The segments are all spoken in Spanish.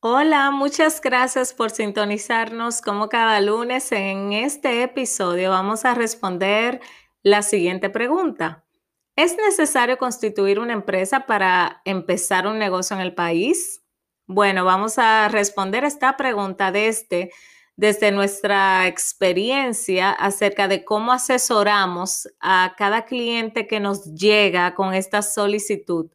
Hola, muchas gracias por sintonizarnos como cada lunes. En este episodio vamos a responder la siguiente pregunta. ¿Es necesario constituir una empresa para empezar un negocio en el país? Bueno, vamos a responder esta pregunta desde, desde nuestra experiencia acerca de cómo asesoramos a cada cliente que nos llega con esta solicitud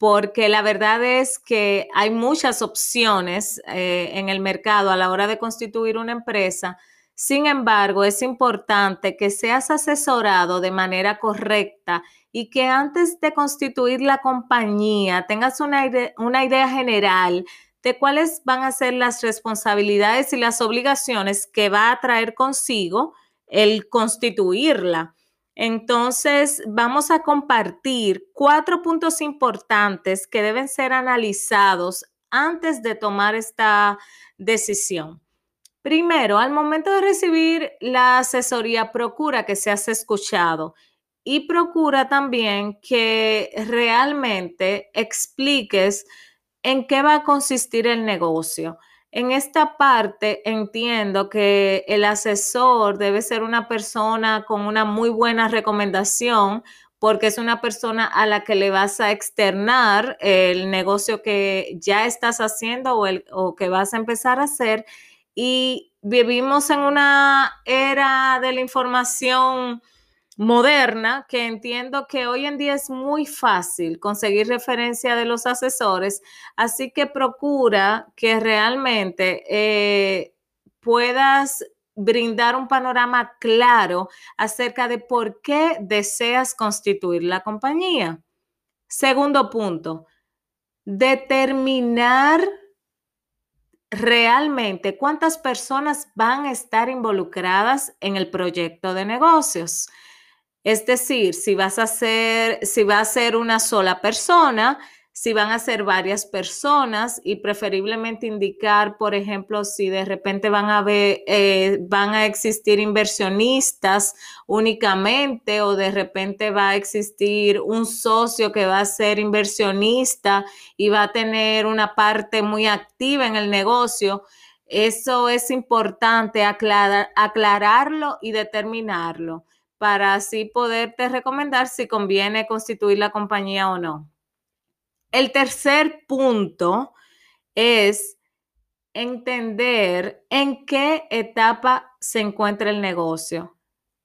porque la verdad es que hay muchas opciones eh, en el mercado a la hora de constituir una empresa. Sin embargo, es importante que seas asesorado de manera correcta y que antes de constituir la compañía tengas una, una idea general de cuáles van a ser las responsabilidades y las obligaciones que va a traer consigo el constituirla. Entonces, vamos a compartir cuatro puntos importantes que deben ser analizados antes de tomar esta decisión. Primero, al momento de recibir la asesoría, procura que seas escuchado y procura también que realmente expliques en qué va a consistir el negocio. En esta parte entiendo que el asesor debe ser una persona con una muy buena recomendación porque es una persona a la que le vas a externar el negocio que ya estás haciendo o, el, o que vas a empezar a hacer. Y vivimos en una era de la información moderna que entiendo que hoy en día es muy fácil conseguir referencia de los asesores, así que procura que realmente eh, puedas brindar un panorama claro acerca de por qué deseas constituir la compañía. Segundo punto, determinar realmente cuántas personas van a estar involucradas en el proyecto de negocios. Es decir, si vas a ser, si va a ser una sola persona, si van a ser varias personas y preferiblemente indicar, por ejemplo, si de repente van a eh, van a existir inversionistas únicamente o de repente va a existir un socio que va a ser inversionista y va a tener una parte muy activa en el negocio. Eso es importante aclararlo y determinarlo para así poderte recomendar si conviene constituir la compañía o no. El tercer punto es entender en qué etapa se encuentra el negocio.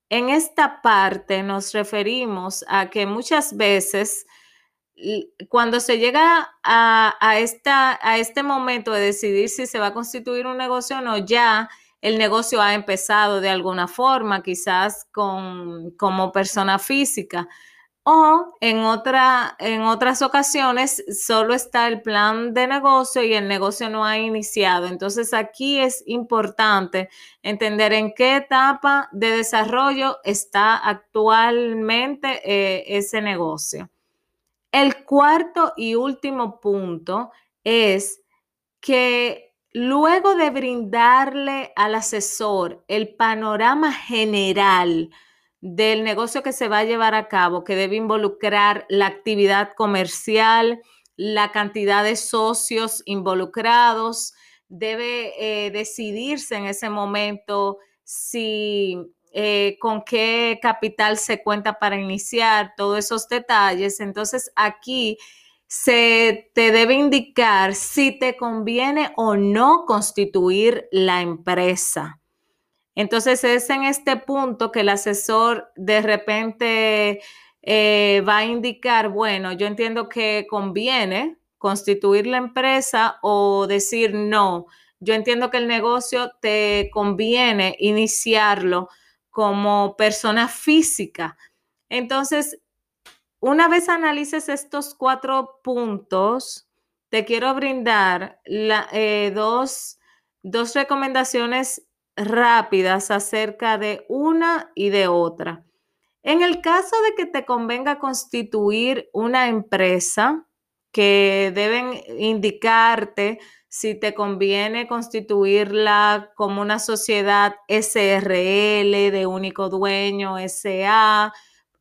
En esta parte nos referimos a que muchas veces cuando se llega a, esta, a este momento de decidir si se va a constituir un negocio o no, ya el negocio ha empezado de alguna forma, quizás con, como persona física. O en, en otras ocasiones solo está el plan de negocio y el negocio no ha iniciado. Entonces aquí es importante entender en qué etapa de desarrollo está actualmente eh, ese negocio. El cuarto y último punto es que Luego de brindarle al asesor el panorama general del negocio que se va a llevar a cabo, que debe involucrar la actividad comercial, la cantidad de socios involucrados, debe eh, decidirse en ese momento si eh, con qué capital se cuenta para iniciar, todos esos detalles. Entonces aquí se te debe indicar si te conviene o no constituir la empresa. Entonces es en este punto que el asesor de repente eh, va a indicar, bueno, yo entiendo que conviene constituir la empresa o decir no. Yo entiendo que el negocio te conviene iniciarlo como persona física. Entonces, una vez analices estos cuatro puntos, te quiero brindar eh, dos, dos recomendaciones rápidas acerca de una y de otra. En el caso de que te convenga constituir una empresa, que deben indicarte si te conviene constituirla como una sociedad SRL de único dueño, SA,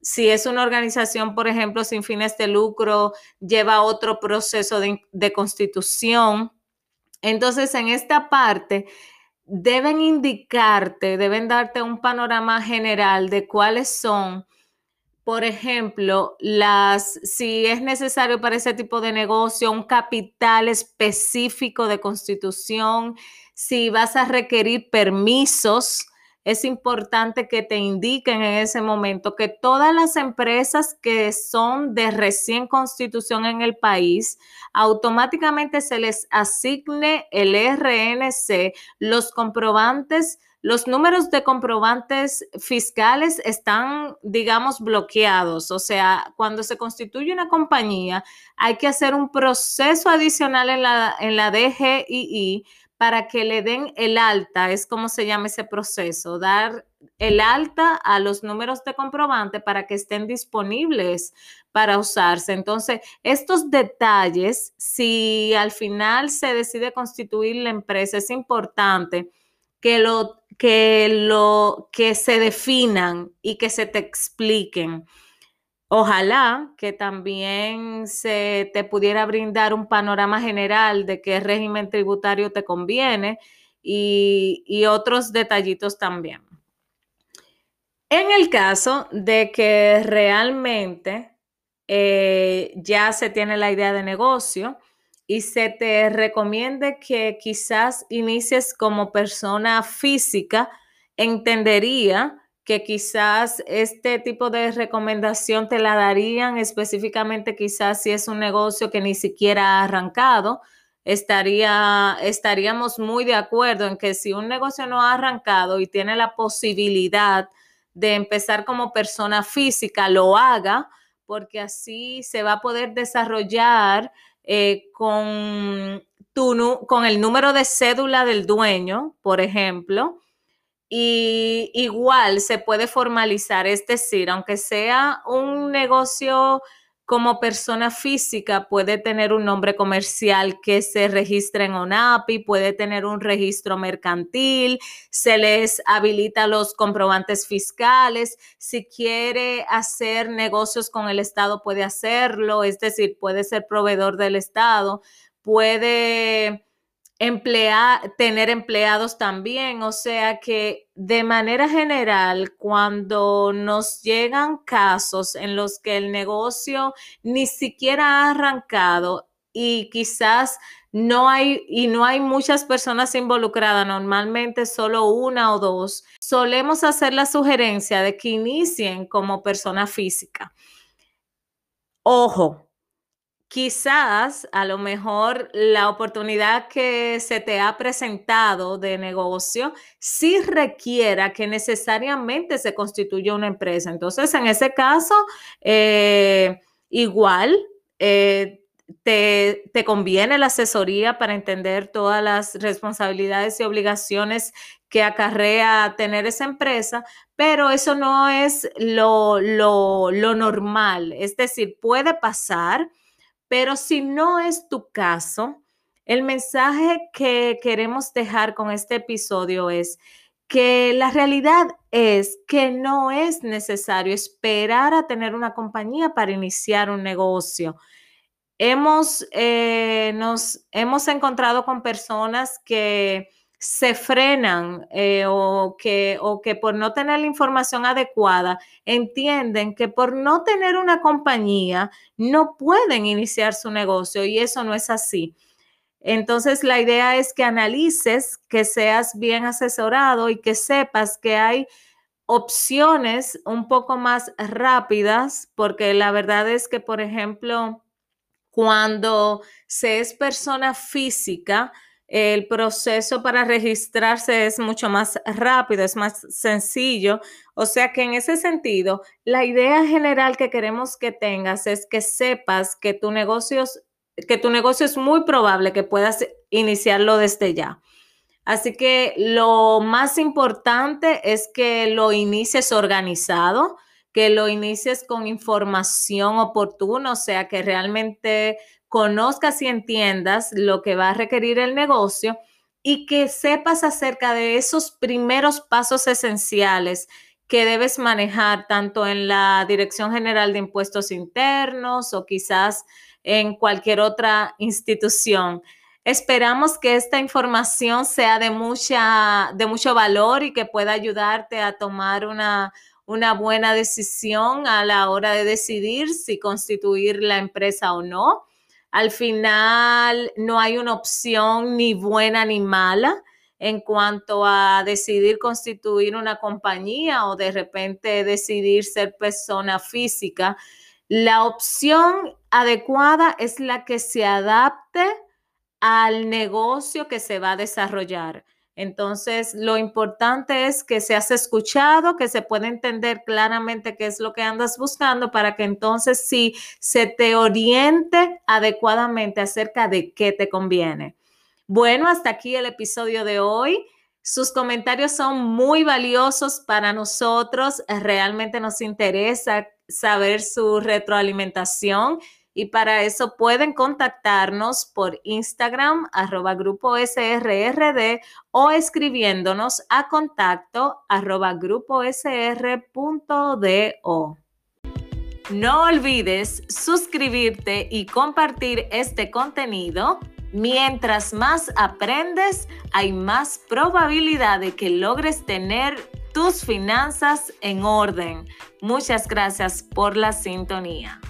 si es una organización, por ejemplo, sin fines de lucro, lleva otro proceso de, constitución. Entonces, en esta parte, deben indicarte, deben darte un panorama general de cuáles son por ejemplo, las, si es necesario para ese tipo de negocio un capital específico de constitución, si vas a requerir permisos, es importante que te indiquen en ese momento que todas las empresas que son de recién constitución en el país, automáticamente se les asigne el RNC, los comprobantes los números de comprobantes fiscales están, digamos, bloqueados. O sea, cuando se constituye una compañía, hay que hacer un proceso adicional en la, en la DGII para que le den el alta, es como se llama ese proceso, dar el alta a los números de comprobante para que estén disponibles para usarse. Entonces, estos detalles, si al final se decide constituir la empresa, es importante que lo que, lo, que se definan y que se te expliquen. Ojalá que también se te pudiera brindar un panorama general de qué régimen tributario te conviene y, otros detallitos también. En el caso de que realmente eh, ya se tiene la idea de negocio, y se te recomiende que quizás inicies como persona física, entendería que quizás este tipo de recomendación te la darían específicamente quizás si es un negocio que ni siquiera ha arrancado. Estaría, estaríamos muy de acuerdo en que si un negocio no ha arrancado y tiene la posibilidad de empezar como persona física, lo haga, porque así se va a poder desarrollar eh, con, tu, con el número de cédula del dueño, por ejemplo, y igual se puede formalizar, es decir, aunque sea un negocio como persona física, puede tener un nombre comercial que se registre en ONAPI, puede tener un registro mercantil, se les habilita los comprobantes fiscales, si quiere hacer negocios con el Estado puede hacerlo, es decir, puede ser proveedor del Estado, puede emplear, tener empleados también, o sea que de manera general, cuando nos llegan casos en los que el negocio ni siquiera ha arrancado y quizás no hay y no hay muchas personas involucradas, normalmente solo una o dos, solemos hacer la sugerencia de que inicien como persona física. Ojo, quizás a lo mejor la oportunidad que se te ha presentado de negocio sí requiera que necesariamente se constituya una empresa. Entonces, en ese caso, eh, igual eh, te, te, conviene la asesoría para entender todas las responsabilidades y obligaciones que acarrea tener esa empresa, pero eso no es lo, lo, lo normal. Es decir, puede pasar pero si no es tu caso, el mensaje que queremos dejar con este episodio es que la realidad es que no es necesario esperar a tener una compañía para iniciar un negocio. Hemos, eh, nos, hemos encontrado con personas que se frenan eh, o, que, o que por no tener la información adecuada entienden que por no tener una compañía no pueden iniciar su negocio y eso no es así. Entonces la idea es que analices, que seas bien asesorado y que sepas que hay opciones un poco más rápidas, porque la verdad es que, por ejemplo, cuando se es persona física, el proceso para registrarse es mucho más rápido, es más sencillo. O sea que en ese sentido, la idea general que queremos que tengas es que sepas que tu negocio, que tu negocio es muy probable que puedas iniciarlo desde ya. Así que lo más importante es que lo inicies organizado, que lo inicies con información oportuna, o sea, que realmente conozcas y entiendas lo que va a requerir el negocio y que sepas acerca de esos primeros pasos esenciales que debes manejar tanto en la Dirección General de Impuestos Internos o quizás en cualquier otra institución. Esperamos que esta información sea de, mucha, de mucho valor y que pueda ayudarte a tomar una, una buena decisión a la hora de decidir si constituir la empresa o no. Al final no hay una opción ni buena ni mala en cuanto a decidir constituir una compañía o de repente decidir ser persona física. La opción adecuada es la que se adapte al negocio que se va a desarrollar. Entonces, lo importante es que seas escuchado, que se pueda entender claramente qué es lo que andas buscando para que entonces sí se te oriente adecuadamente acerca de qué te conviene. Bueno, hasta aquí el episodio de hoy. Sus comentarios son muy valiosos para nosotros. Realmente nos interesa saber su retroalimentación y para eso pueden contactarnos por Instagram, arroba grupo SRRD o escribiéndonos a contacto arroba grupo SR.do. No olvides suscribirte y compartir este contenido. Mientras más aprendes, hay más probabilidad de que logres tener tus finanzas en orden. Muchas gracias por la sintonía.